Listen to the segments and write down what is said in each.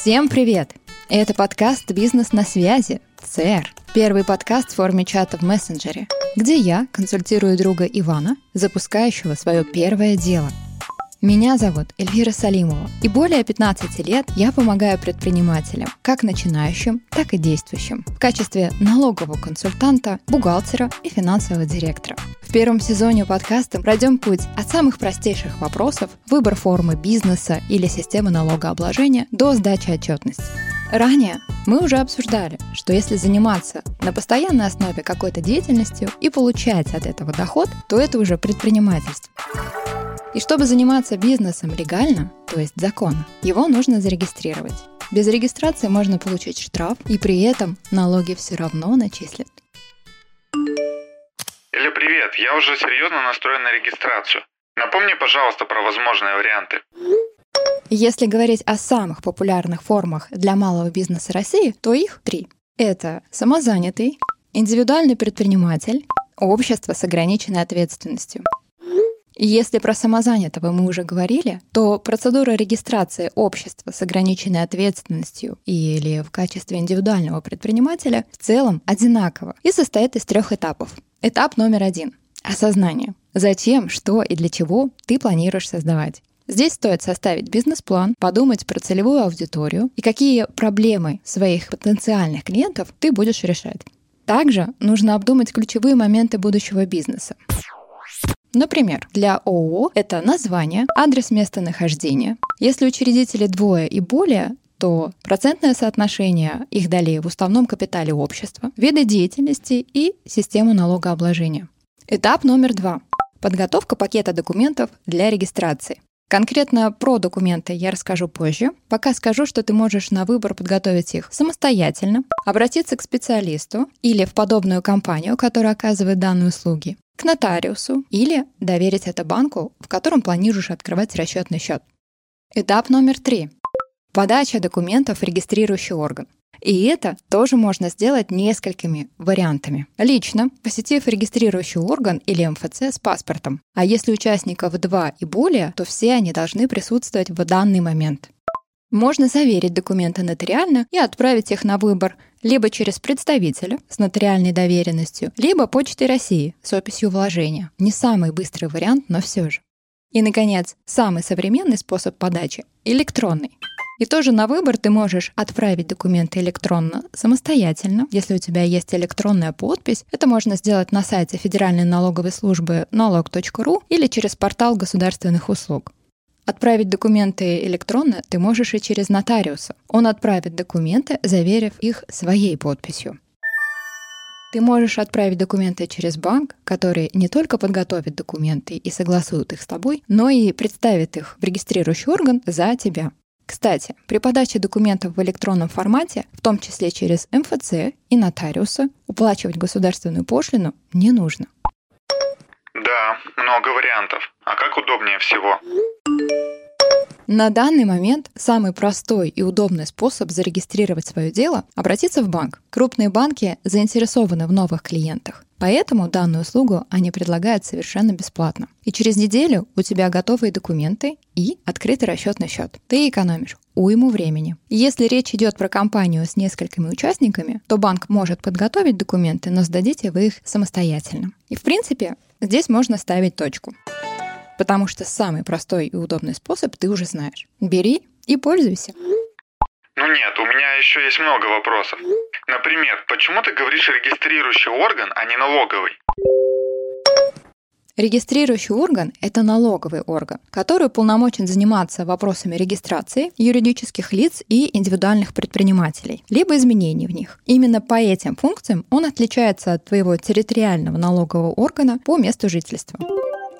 Всем привет! Это подкаст «Бизнес на связи» ЦР. Первый подкаст в форме чата в мессенджере, где я консультирую друга Ивана, запускающего свое первое дело – меня зовут Эльвира Салимова, и более 15 лет я помогаю предпринимателям, как начинающим, так и действующим, в качестве налогового консультанта, бухгалтера и финансового директора. В первом сезоне подкаста пройдем путь от самых простейших вопросов, выбор формы бизнеса или системы налогообложения, до сдачи отчетности. Ранее мы уже обсуждали, что если заниматься на постоянной основе какой-то деятельностью и получать от этого доход, то это уже предпринимательство. И чтобы заниматься бизнесом легально, то есть законно, его нужно зарегистрировать. Без регистрации можно получить штраф, и при этом налоги все равно начислят. Или привет, я уже серьезно настроен на регистрацию. Напомни, пожалуйста, про возможные варианты. Если говорить о самых популярных формах для малого бизнеса России, то их три. Это самозанятый, индивидуальный предприниматель, общество с ограниченной ответственностью – если про самозанятого мы уже говорили, то процедура регистрации общества с ограниченной ответственностью или в качестве индивидуального предпринимателя в целом одинакова и состоит из трех этапов. Этап номер один — осознание. Зачем, что и для чего ты планируешь создавать. Здесь стоит составить бизнес-план, подумать про целевую аудиторию и какие проблемы своих потенциальных клиентов ты будешь решать. Также нужно обдумать ключевые моменты будущего бизнеса. Например, для ООО это название, адрес местонахождения. Если учредители двое и более, то процентное соотношение их долей в уставном капитале общества, виды деятельности и систему налогообложения. Этап номер два. Подготовка пакета документов для регистрации. Конкретно про документы я расскажу позже. Пока скажу, что ты можешь на выбор подготовить их самостоятельно, обратиться к специалисту или в подобную компанию, которая оказывает данные услуги, к нотариусу или доверить это банку, в котором планируешь открывать расчетный счет. Этап номер три. Подача документов в регистрирующий орган. И это тоже можно сделать несколькими вариантами. Лично, посетив регистрирующий орган или МФЦ с паспортом. А если участников два и более, то все они должны присутствовать в данный момент. Можно заверить документы нотариально и отправить их на выбор либо через представителя с нотариальной доверенностью, либо Почтой России с описью вложения. Не самый быстрый вариант, но все же. И, наконец, самый современный способ подачи – электронный. И тоже на выбор ты можешь отправить документы электронно самостоятельно. Если у тебя есть электронная подпись, это можно сделать на сайте Федеральной налоговой службы налог.ру или через портал государственных услуг. Отправить документы электронно ты можешь и через нотариуса. Он отправит документы, заверив их своей подписью. Ты можешь отправить документы через банк, который не только подготовит документы и согласует их с тобой, но и представит их в регистрирующий орган за тебя. Кстати, при подаче документов в электронном формате, в том числе через МФЦ и нотариуса, уплачивать государственную пошлину не нужно. Да, много вариантов. А как удобнее всего? На данный момент самый простой и удобный способ зарегистрировать свое дело – обратиться в банк. Крупные банки заинтересованы в новых клиентах. Поэтому данную услугу они предлагают совершенно бесплатно. И через неделю у тебя готовые документы и открытый расчетный счет. Ты экономишь уйму времени. Если речь идет про компанию с несколькими участниками, то банк может подготовить документы, но сдадите вы их самостоятельно. И в принципе здесь можно ставить точку потому что самый простой и удобный способ ты уже знаешь. Бери и пользуйся. Ну нет, у меня еще есть много вопросов. Например, почему ты говоришь регистрирующий орган, а не налоговый? Регистрирующий орган – это налоговый орган, который полномочен заниматься вопросами регистрации юридических лиц и индивидуальных предпринимателей, либо изменений в них. Именно по этим функциям он отличается от твоего территориального налогового органа по месту жительства.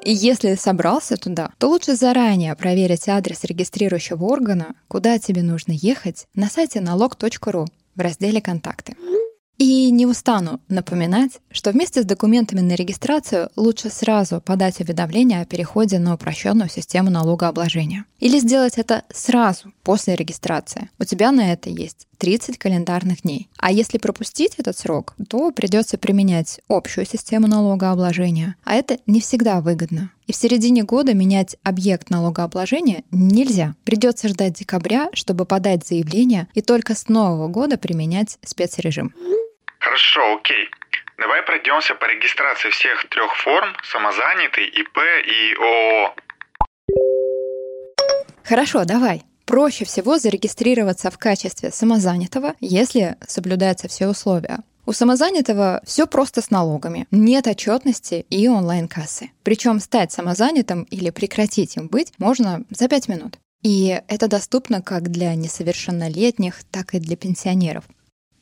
И если собрался туда, то лучше заранее проверить адрес регистрирующего органа, куда тебе нужно ехать, на сайте налог.ру в разделе «Контакты». И не устану напоминать, что вместе с документами на регистрацию лучше сразу подать уведомление о переходе на упрощенную систему налогообложения. Или сделать это сразу после регистрации. У тебя на это есть 30 календарных дней. А если пропустить этот срок, то придется применять общую систему налогообложения. А это не всегда выгодно. И в середине года менять объект налогообложения нельзя. Придется ждать декабря, чтобы подать заявление, и только с нового года применять спецрежим. Хорошо, окей. Давай пройдемся по регистрации всех трех форм – самозанятый, ИП и ООО. Хорошо, давай. Проще всего зарегистрироваться в качестве самозанятого, если соблюдаются все условия. У самозанятого все просто с налогами. Нет отчетности и онлайн-кассы. Причем стать самозанятым или прекратить им быть можно за 5 минут. И это доступно как для несовершеннолетних, так и для пенсионеров.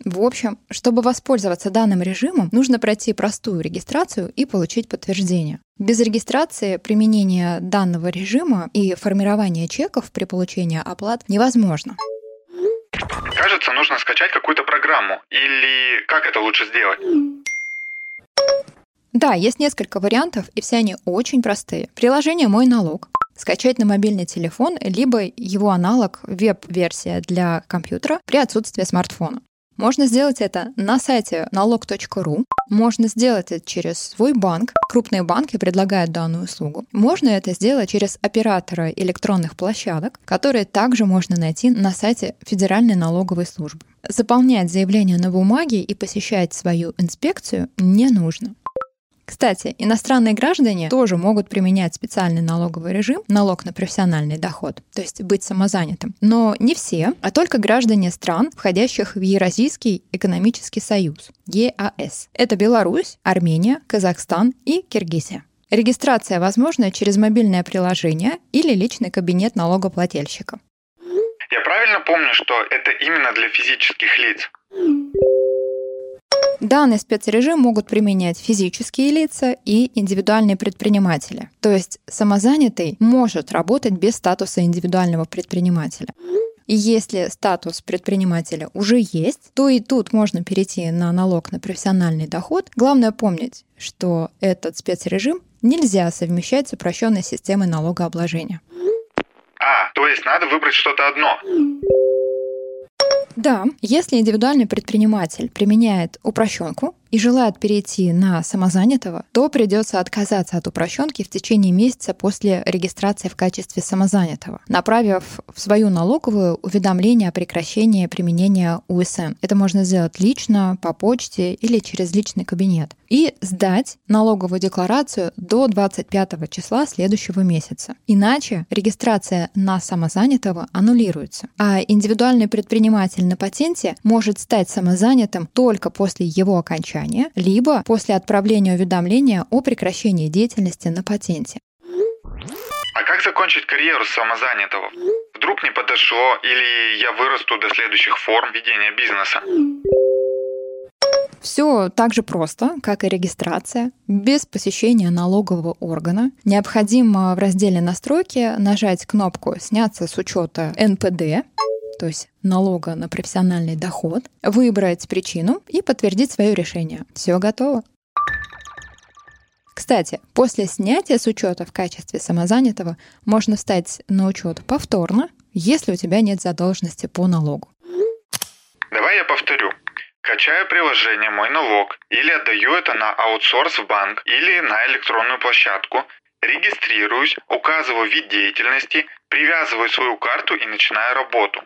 В общем, чтобы воспользоваться данным режимом, нужно пройти простую регистрацию и получить подтверждение. Без регистрации применение данного режима и формирование чеков при получении оплат невозможно. Кажется, нужно скачать какую-то программу. Или как это лучше сделать? Да, есть несколько вариантов, и все они очень простые. Приложение «Мой налог», скачать на мобильный телефон, либо его аналог веб-версия для компьютера при отсутствии смартфона. Можно сделать это на сайте налог.ру, можно сделать это через свой банк. Крупные банки предлагают данную услугу. Можно это сделать через оператора электронных площадок, которые также можно найти на сайте Федеральной налоговой службы. Заполнять заявление на бумаге и посещать свою инспекцию не нужно. Кстати, иностранные граждане тоже могут применять специальный налоговый режим, налог на профессиональный доход, то есть быть самозанятым. Но не все, а только граждане стран, входящих в Евразийский экономический союз, ЕАС. Это Беларусь, Армения, Казахстан и Киргизия. Регистрация возможна через мобильное приложение или личный кабинет налогоплательщика. Я правильно помню, что это именно для физических лиц? Данный спецрежим могут применять физические лица и индивидуальные предприниматели. То есть самозанятый может работать без статуса индивидуального предпринимателя. И если статус предпринимателя уже есть, то и тут можно перейти на налог на профессиональный доход. Главное помнить, что этот спецрежим нельзя совмещать с упрощенной системой налогообложения. А, то есть надо выбрать что-то одно. Да, если индивидуальный предприниматель применяет упрощенку, и желает перейти на самозанятого, то придется отказаться от упрощенки в течение месяца после регистрации в качестве самозанятого, направив в свою налоговую уведомление о прекращении применения УСН. Это можно сделать лично, по почте или через личный кабинет. И сдать налоговую декларацию до 25 числа следующего месяца. Иначе регистрация на самозанятого аннулируется. А индивидуальный предприниматель на патенте может стать самозанятым только после его окончания окончания, либо после отправления уведомления о прекращении деятельности на патенте. А как закончить карьеру самозанятого? Вдруг не подошло или я вырасту до следующих форм ведения бизнеса? Все так же просто, как и регистрация, без посещения налогового органа. Необходимо в разделе «Настройки» нажать кнопку «Сняться с учета НПД», то есть налога на профессиональный доход, выбрать причину и подтвердить свое решение. Все готово. Кстати, после снятия с учета в качестве самозанятого можно встать на учет повторно, если у тебя нет задолженности по налогу. Давай я повторю. Качаю приложение «Мой налог» или отдаю это на аутсорс в банк или на электронную площадку, регистрируюсь, указываю вид деятельности, привязываю свою карту и начинаю работу.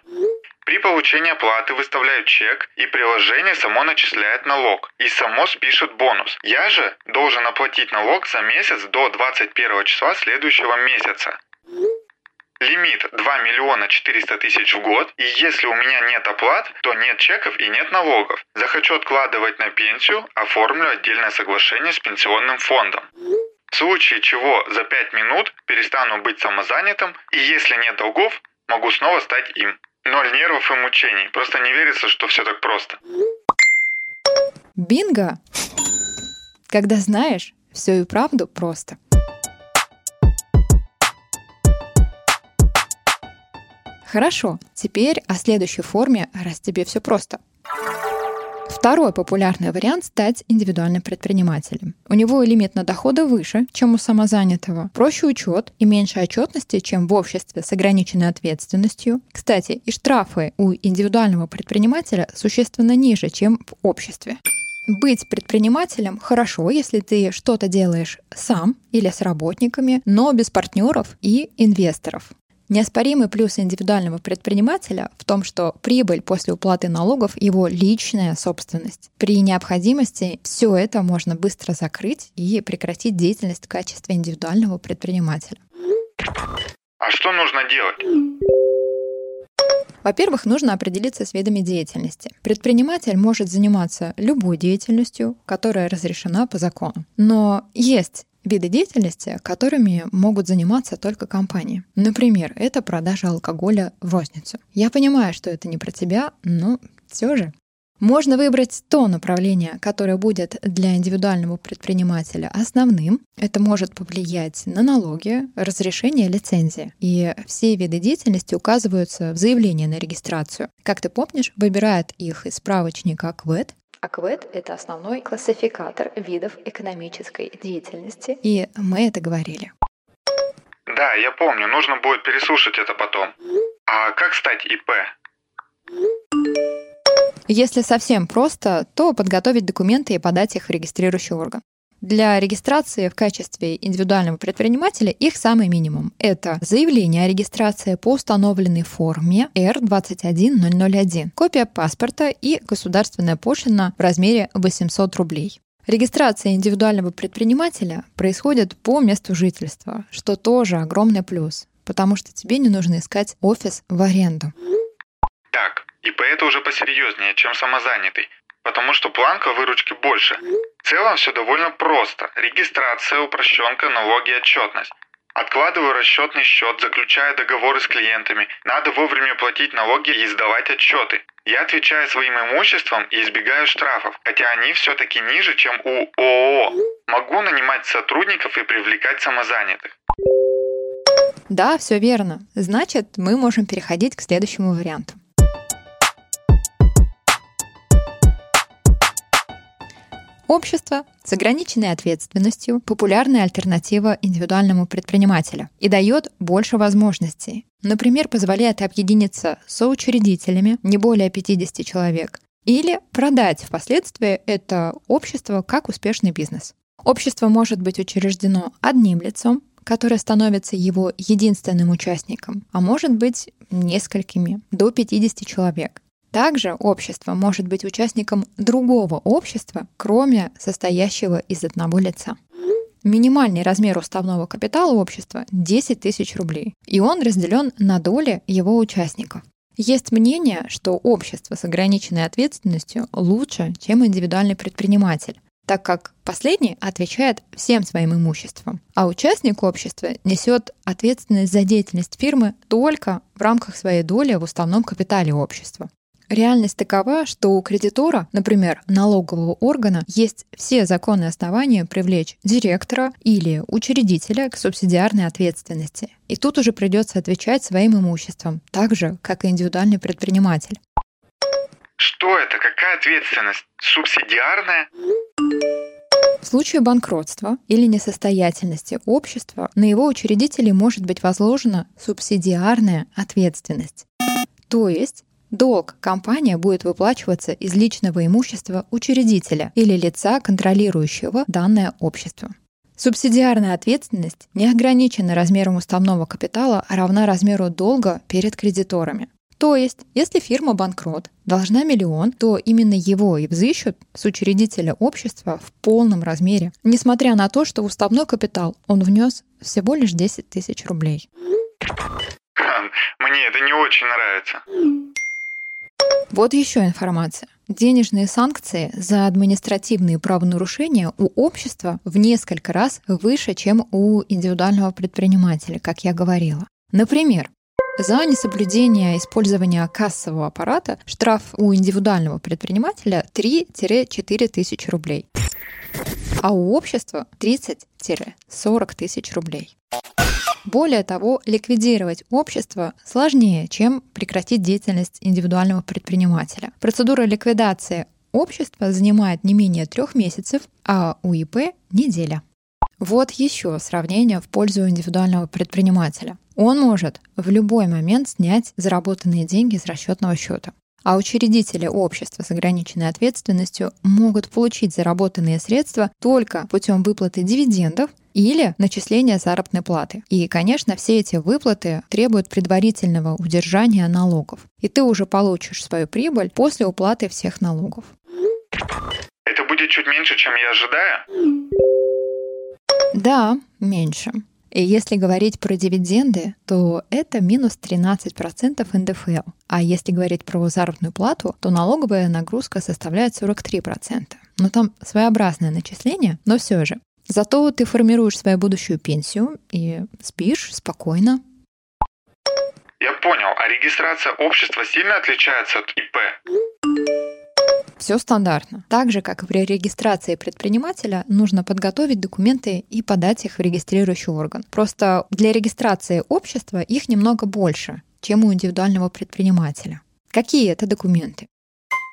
При получении оплаты выставляю чек, и приложение само начисляет налог, и само спишет бонус. Я же должен оплатить налог за месяц до 21 числа следующего месяца. Лимит 2 миллиона 400 тысяч в год, и если у меня нет оплат, то нет чеков и нет налогов. Захочу откладывать на пенсию, оформлю отдельное соглашение с пенсионным фондом. В случае чего за 5 минут перестану быть самозанятым, и если нет долгов, могу снова стать им. Ноль нервов и мучений. Просто не верится, что все так просто. Бинго! Когда знаешь, все и правду просто. Хорошо, теперь о следующей форме, раз тебе все просто. Второй популярный вариант — стать индивидуальным предпринимателем. У него лимит на доходы выше, чем у самозанятого, проще учет и меньше отчетности, чем в обществе с ограниченной ответственностью. Кстати, и штрафы у индивидуального предпринимателя существенно ниже, чем в обществе. Быть предпринимателем хорошо, если ты что-то делаешь сам или с работниками, но без партнеров и инвесторов. Неоспоримый плюс индивидуального предпринимателя в том, что прибыль после уплаты налогов — его личная собственность. При необходимости все это можно быстро закрыть и прекратить деятельность в качестве индивидуального предпринимателя. А что нужно делать? Во-первых, нужно определиться с видами деятельности. Предприниматель может заниматься любой деятельностью, которая разрешена по закону. Но есть виды деятельности, которыми могут заниматься только компании. Например, это продажа алкоголя в розницу. Я понимаю, что это не про тебя, но все же. Можно выбрать то направление, которое будет для индивидуального предпринимателя основным. Это может повлиять на налоги, разрешение лицензии. И все виды деятельности указываются в заявлении на регистрацию. Как ты помнишь, выбирают их из справочника АКВЭД, АКВЭД — это основной классификатор видов экономической деятельности, и мы это говорили. Да, я помню, нужно будет переслушать это потом. А как стать ИП? Если совсем просто, то подготовить документы и подать их в регистрирующий орган. Для регистрации в качестве индивидуального предпринимателя их самый минимум. Это заявление о регистрации по установленной форме R21001, копия паспорта и государственная пошлина в размере 800 рублей. Регистрация индивидуального предпринимателя происходит по месту жительства, что тоже огромный плюс, потому что тебе не нужно искать офис в аренду. Так, ИП это уже посерьезнее, чем самозанятый потому что планка выручки больше. В целом все довольно просто. Регистрация, упрощенка, налоги, отчетность. Откладываю расчетный счет, заключаю договоры с клиентами. Надо вовремя платить налоги и сдавать отчеты. Я отвечаю своим имуществом и избегаю штрафов, хотя они все-таки ниже, чем у ООО. Могу нанимать сотрудников и привлекать самозанятых. Да, все верно. Значит, мы можем переходить к следующему варианту. Общество с ограниченной ответственностью – популярная альтернатива индивидуальному предпринимателю и дает больше возможностей. Например, позволяет объединиться соучредителями не более 50 человек или продать впоследствии это общество как успешный бизнес. Общество может быть учреждено одним лицом, которое становится его единственным участником, а может быть несколькими, до 50 человек. Также общество может быть участником другого общества, кроме состоящего из одного лица. Минимальный размер уставного капитала общества — 10 тысяч рублей, и он разделен на доли его участников. Есть мнение, что общество с ограниченной ответственностью лучше, чем индивидуальный предприниматель, так как последний отвечает всем своим имуществом, а участник общества несет ответственность за деятельность фирмы только в рамках своей доли в уставном капитале общества. Реальность такова, что у кредитора, например, налогового органа, есть все законные основания привлечь директора или учредителя к субсидиарной ответственности. И тут уже придется отвечать своим имуществом, так же, как и индивидуальный предприниматель. Что это? Какая ответственность? Субсидиарная? В случае банкротства или несостоятельности общества на его учредителей может быть возложена субсидиарная ответственность. То есть Долг компания будет выплачиваться из личного имущества учредителя или лица, контролирующего данное общество. Субсидиарная ответственность не ограничена размером уставного капитала, а равна размеру долга перед кредиторами. То есть, если фирма банкрот должна миллион, то именно его и взыщут с учредителя общества в полном размере, несмотря на то, что в уставной капитал он внес всего лишь 10 тысяч рублей. Мне это не очень нравится. Вот еще информация. Денежные санкции за административные правонарушения у общества в несколько раз выше, чем у индивидуального предпринимателя, как я говорила. Например, за несоблюдение использования кассового аппарата штраф у индивидуального предпринимателя 3-4 тысячи рублей, а у общества 30-40 тысяч рублей. Более того, ликвидировать общество сложнее, чем прекратить деятельность индивидуального предпринимателя. Процедура ликвидации общества занимает не менее трех месяцев, а у ИП — неделя. Вот еще сравнение в пользу индивидуального предпринимателя. Он может в любой момент снять заработанные деньги с расчетного счета. А учредители общества с ограниченной ответственностью могут получить заработанные средства только путем выплаты дивидендов или начисления заработной платы. И, конечно, все эти выплаты требуют предварительного удержания налогов. И ты уже получишь свою прибыль после уплаты всех налогов. Это будет чуть меньше, чем я ожидаю? Да, меньше. И если говорить про дивиденды, то это минус 13% НДФЛ. А если говорить про заработную плату, то налоговая нагрузка составляет 43%. Но там своеобразное начисление, но все же. Зато ты формируешь свою будущую пенсию и спишь спокойно. Я понял, а регистрация общества сильно отличается от ИП? Все стандартно. Так же, как и при регистрации предпринимателя, нужно подготовить документы и подать их в регистрирующий орган. Просто для регистрации общества их немного больше, чем у индивидуального предпринимателя. Какие это документы?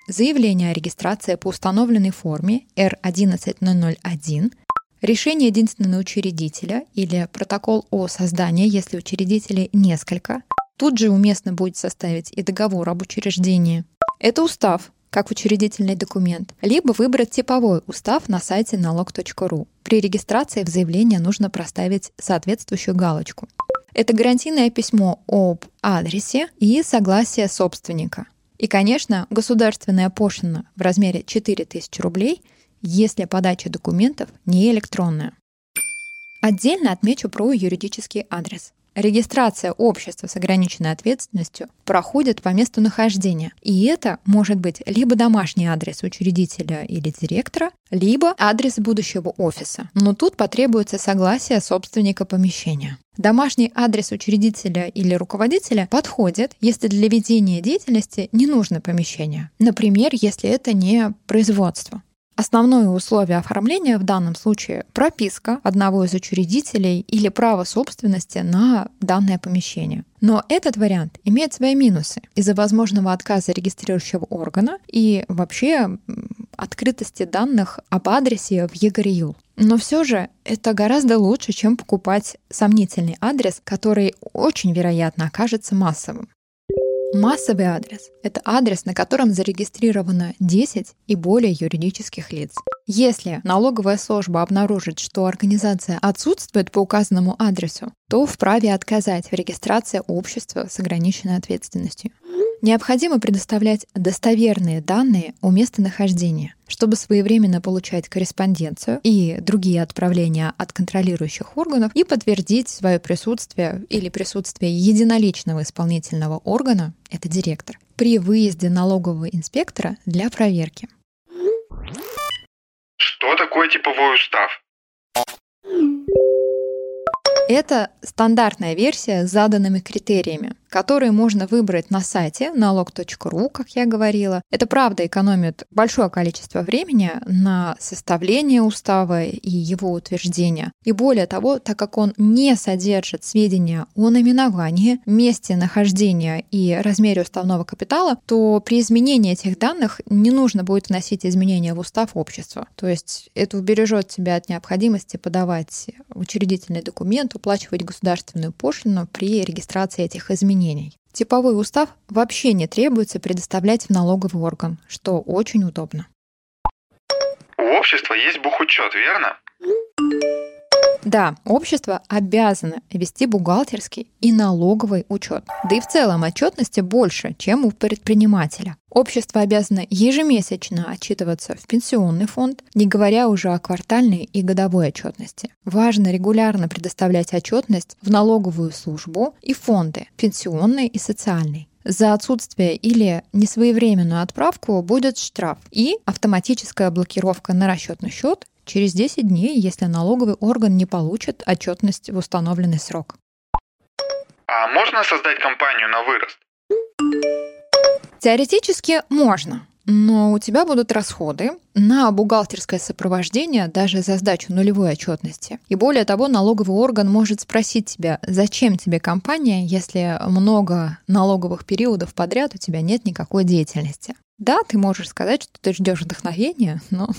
Заявление о регистрации по установленной форме R11001, решение единственного учредителя или протокол о создании, если учредителей несколько. Тут же уместно будет составить и договор об учреждении. Это устав, как учредительный документ, либо выбрать типовой устав на сайте налог.ру. При регистрации в заявление нужно проставить соответствующую галочку. Это гарантийное письмо об адресе и согласие собственника. И, конечно, государственная пошлина в размере 4000 рублей, если подача документов не электронная. Отдельно отмечу про юридический адрес. Регистрация общества с ограниченной ответственностью проходит по месту нахождения. И это может быть либо домашний адрес учредителя или директора, либо адрес будущего офиса. Но тут потребуется согласие собственника помещения. Домашний адрес учредителя или руководителя подходит, если для ведения деятельности не нужно помещение. Например, если это не производство. Основное условие оформления в данном случае — прописка одного из учредителей или право собственности на данное помещение. Но этот вариант имеет свои минусы из-за возможного отказа регистрирующего органа и вообще открытости данных об адресе в ЕГРЮЛ. Но все же это гораздо лучше, чем покупать сомнительный адрес, который очень вероятно окажется массовым. Массовый адрес – это адрес, на котором зарегистрировано 10 и более юридических лиц. Если налоговая служба обнаружит, что организация отсутствует по указанному адресу, то вправе отказать в регистрации общества с ограниченной ответственностью. Необходимо предоставлять достоверные данные о местонахождении, чтобы своевременно получать корреспонденцию и другие отправления от контролирующих органов и подтвердить свое присутствие или присутствие единоличного исполнительного органа, это директор, при выезде налогового инспектора для проверки. Что такое типовой устав? Это стандартная версия с заданными критериями, которые можно выбрать на сайте налог.ру, как я говорила. Это правда экономит большое количество времени на составление устава и его утверждение. И более того, так как он не содержит сведения о наименовании, месте нахождения и размере уставного капитала, то при изменении этих данных не нужно будет вносить изменения в устав общества. То есть это убережет тебя от необходимости подавать учредительный документ, уплачивать государственную пошлину при регистрации этих изменений. Типовой устав вообще не требуется предоставлять в налоговый орган, что очень удобно. У общества есть бухучет, верно? Да, общество обязано вести бухгалтерский и налоговый учет. Да и в целом отчетности больше, чем у предпринимателя. Общество обязано ежемесячно отчитываться в пенсионный фонд, не говоря уже о квартальной и годовой отчетности. Важно регулярно предоставлять отчетность в налоговую службу и фонды, пенсионный и социальный. За отсутствие или несвоевременную отправку будет штраф и автоматическая блокировка на расчетный счет через 10 дней, если налоговый орган не получит отчетность в установленный срок. А можно создать компанию на вырост? Теоретически можно, но у тебя будут расходы на бухгалтерское сопровождение даже за сдачу нулевой отчетности. И более того, налоговый орган может спросить тебя, зачем тебе компания, если много налоговых периодов подряд у тебя нет никакой деятельности. Да, ты можешь сказать, что ты ждешь вдохновения, но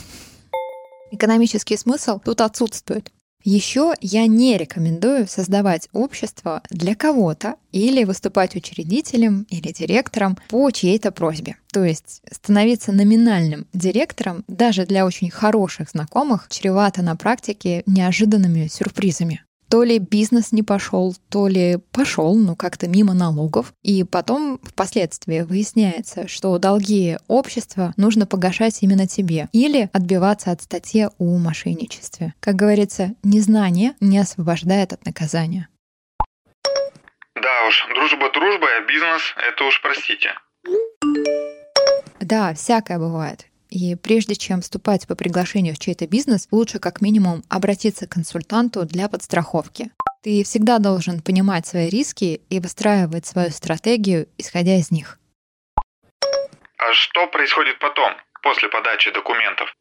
экономический смысл тут отсутствует. Еще я не рекомендую создавать общество для кого-то или выступать учредителем или директором по чьей-то просьбе. То есть становиться номинальным директором даже для очень хороших знакомых чревато на практике неожиданными сюрпризами то ли бизнес не пошел, то ли пошел, но как-то мимо налогов. И потом впоследствии выясняется, что долги общества нужно погашать именно тебе или отбиваться от статьи о мошенничестве. Как говорится, незнание не освобождает от наказания. Да уж, дружба дружба, а бизнес — это уж простите. Да, всякое бывает. И прежде чем вступать по приглашению в чей-то бизнес, лучше как минимум обратиться к консультанту для подстраховки. Ты всегда должен понимать свои риски и выстраивать свою стратегию, исходя из них. А что происходит потом, после подачи документов?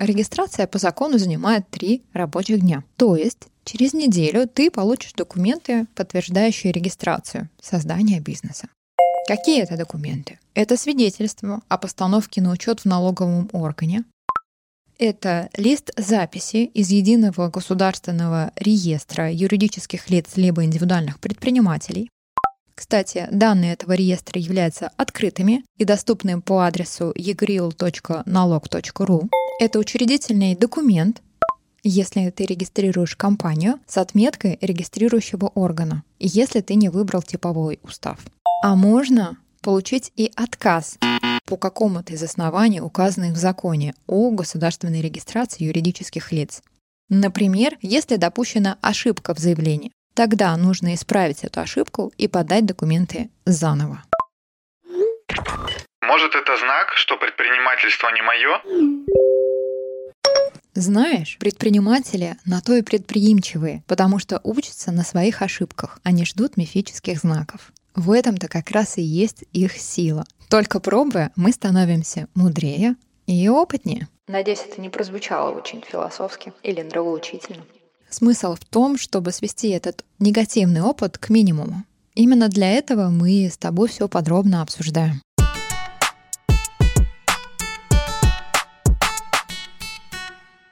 Регистрация по закону занимает три рабочих дня. То есть через неделю ты получишь документы, подтверждающие регистрацию, создания бизнеса. Какие это документы? Это свидетельство о постановке на учет в налоговом органе. Это лист записи из Единого государственного реестра юридических лиц либо индивидуальных предпринимателей. Кстати, данные этого реестра являются открытыми и доступны по адресу egril.nalog.ru. Это учредительный документ, если ты регистрируешь компанию с отметкой регистрирующего органа, и если ты не выбрал типовой устав. А можно получить и отказ по какому-то из оснований, указанных в законе о государственной регистрации юридических лиц. Например, если допущена ошибка в заявлении, тогда нужно исправить эту ошибку и подать документы заново. Может, это знак, что предпринимательство не мое? Знаешь, предприниматели на то и предприимчивые, потому что учатся на своих ошибках, а не ждут мифических знаков. В этом-то как раз и есть их сила. Только пробуя, мы становимся мудрее и опытнее. Надеюсь, это не прозвучало очень философски или нравоучительно. Смысл в том, чтобы свести этот негативный опыт к минимуму. Именно для этого мы с тобой все подробно обсуждаем.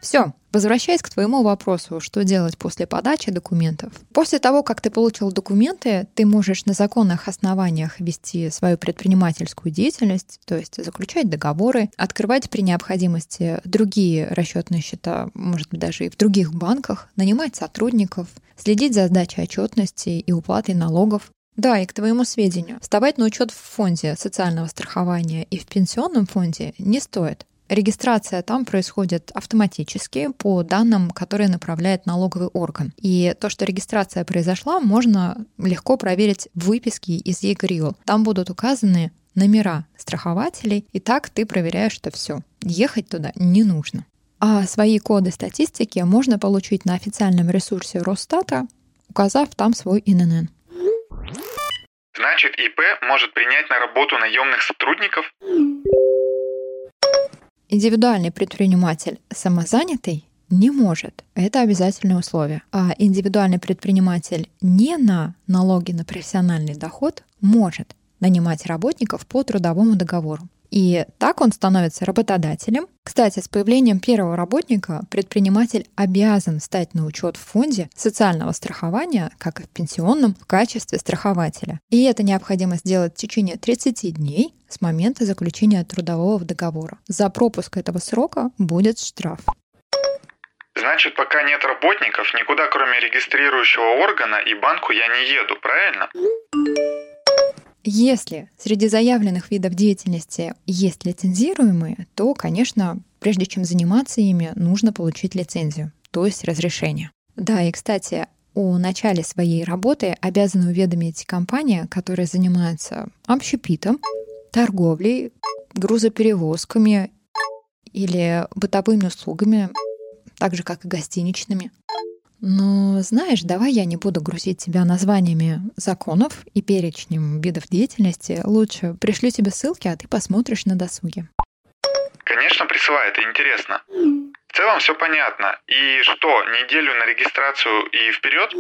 Все, возвращаясь к твоему вопросу, что делать после подачи документов. После того, как ты получил документы, ты можешь на законных основаниях вести свою предпринимательскую деятельность, то есть заключать договоры, открывать при необходимости другие расчетные счета, может быть, даже и в других банках, нанимать сотрудников, следить за сдачей отчетности и уплатой налогов, да, и к твоему сведению, вставать на учет в фонде социального страхования и в пенсионном фонде не стоит. Регистрация там происходит автоматически по данным, которые направляет налоговый орган. И то, что регистрация произошла, можно легко проверить в выписке из ЕГРИО. Там будут указаны номера страхователей, и так ты проверяешь, что все. Ехать туда не нужно. А свои коды статистики можно получить на официальном ресурсе Росстата, указав там свой ИНН. Значит, ИП может принять на работу наемных сотрудников? Индивидуальный предприниматель самозанятый не может. Это обязательное условие. А индивидуальный предприниматель не на налоги на профессиональный доход может нанимать работников по трудовому договору. И так он становится работодателем. Кстати, с появлением первого работника предприниматель обязан стать на учет в фонде социального страхования, как и в пенсионном, в качестве страхователя. И это необходимо сделать в течение 30 дней с момента заключения трудового договора. За пропуск этого срока будет штраф. Значит, пока нет работников, никуда кроме регистрирующего органа и банку я не еду, правильно? Если среди заявленных видов деятельности есть лицензируемые, то, конечно, прежде чем заниматься ими, нужно получить лицензию, то есть разрешение. Да, и, кстати, о начале своей работы обязаны уведомить компания, которая занимается общепитом, торговлей, грузоперевозками или бытовыми услугами, так же, как и гостиничными. Но знаешь, давай я не буду грузить тебя названиями законов и перечнем видов деятельности. Лучше пришлю тебе ссылки, а ты посмотришь на досуге. Конечно, присылай, это интересно. В целом все понятно. И что, неделю на регистрацию и вперед?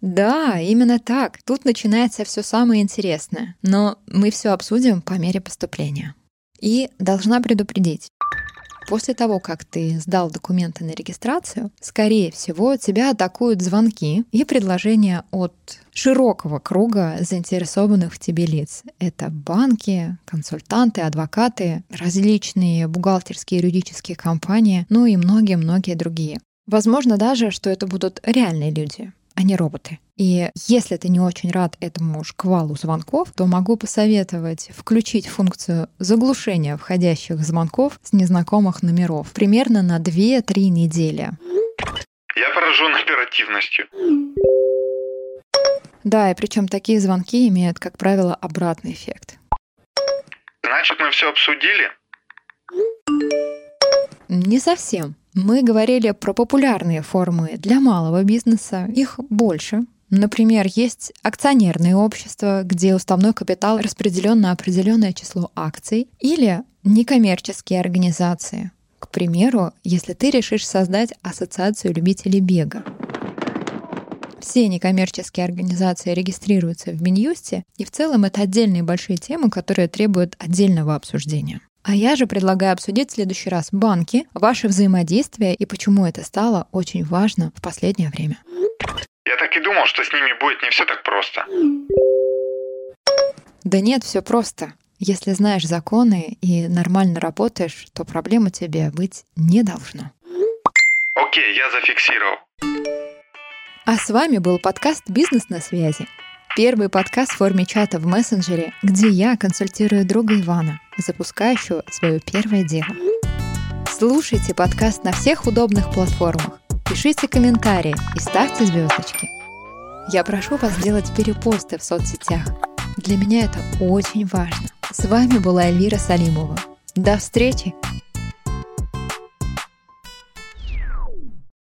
Да, именно так. Тут начинается все самое интересное. Но мы все обсудим по мере поступления. И должна предупредить. После того, как ты сдал документы на регистрацию, скорее всего, тебя атакуют звонки и предложения от широкого круга заинтересованных в тебе лиц. Это банки, консультанты, адвокаты, различные бухгалтерские и юридические компании, ну и многие-многие другие. Возможно даже, что это будут реальные люди, а не роботы. И если ты не очень рад этому шквалу звонков, то могу посоветовать включить функцию заглушения входящих звонков с незнакомых номеров примерно на 2-3 недели. Я поражен оперативностью. Да, и причем такие звонки имеют, как правило, обратный эффект. Значит, мы все обсудили? Не совсем. Мы говорили про популярные формы для малого бизнеса. Их больше. Например, есть акционерные общества, где уставной капитал распределен на определенное число акций, или некоммерческие организации. К примеру, если ты решишь создать ассоциацию любителей бега. Все некоммерческие организации регистрируются в Минюсте, и в целом это отдельные большие темы, которые требуют отдельного обсуждения. А я же предлагаю обсудить в следующий раз банки, ваше взаимодействие и почему это стало очень важно в последнее время. Я так и думал, что с ними будет не все так просто. Да нет, все просто. Если знаешь законы и нормально работаешь, то проблем у тебя быть не должно. Окей, я зафиксировал. А с вами был подкаст «Бизнес на связи». Первый подкаст в форме чата в мессенджере, где я консультирую друга Ивана, запускающего свое первое дело. Слушайте подкаст на всех удобных платформах, пишите комментарии и ставьте звездочки. Я прошу вас сделать перепосты в соцсетях. Для меня это очень важно. С вами была Эльвира Салимова. До встречи!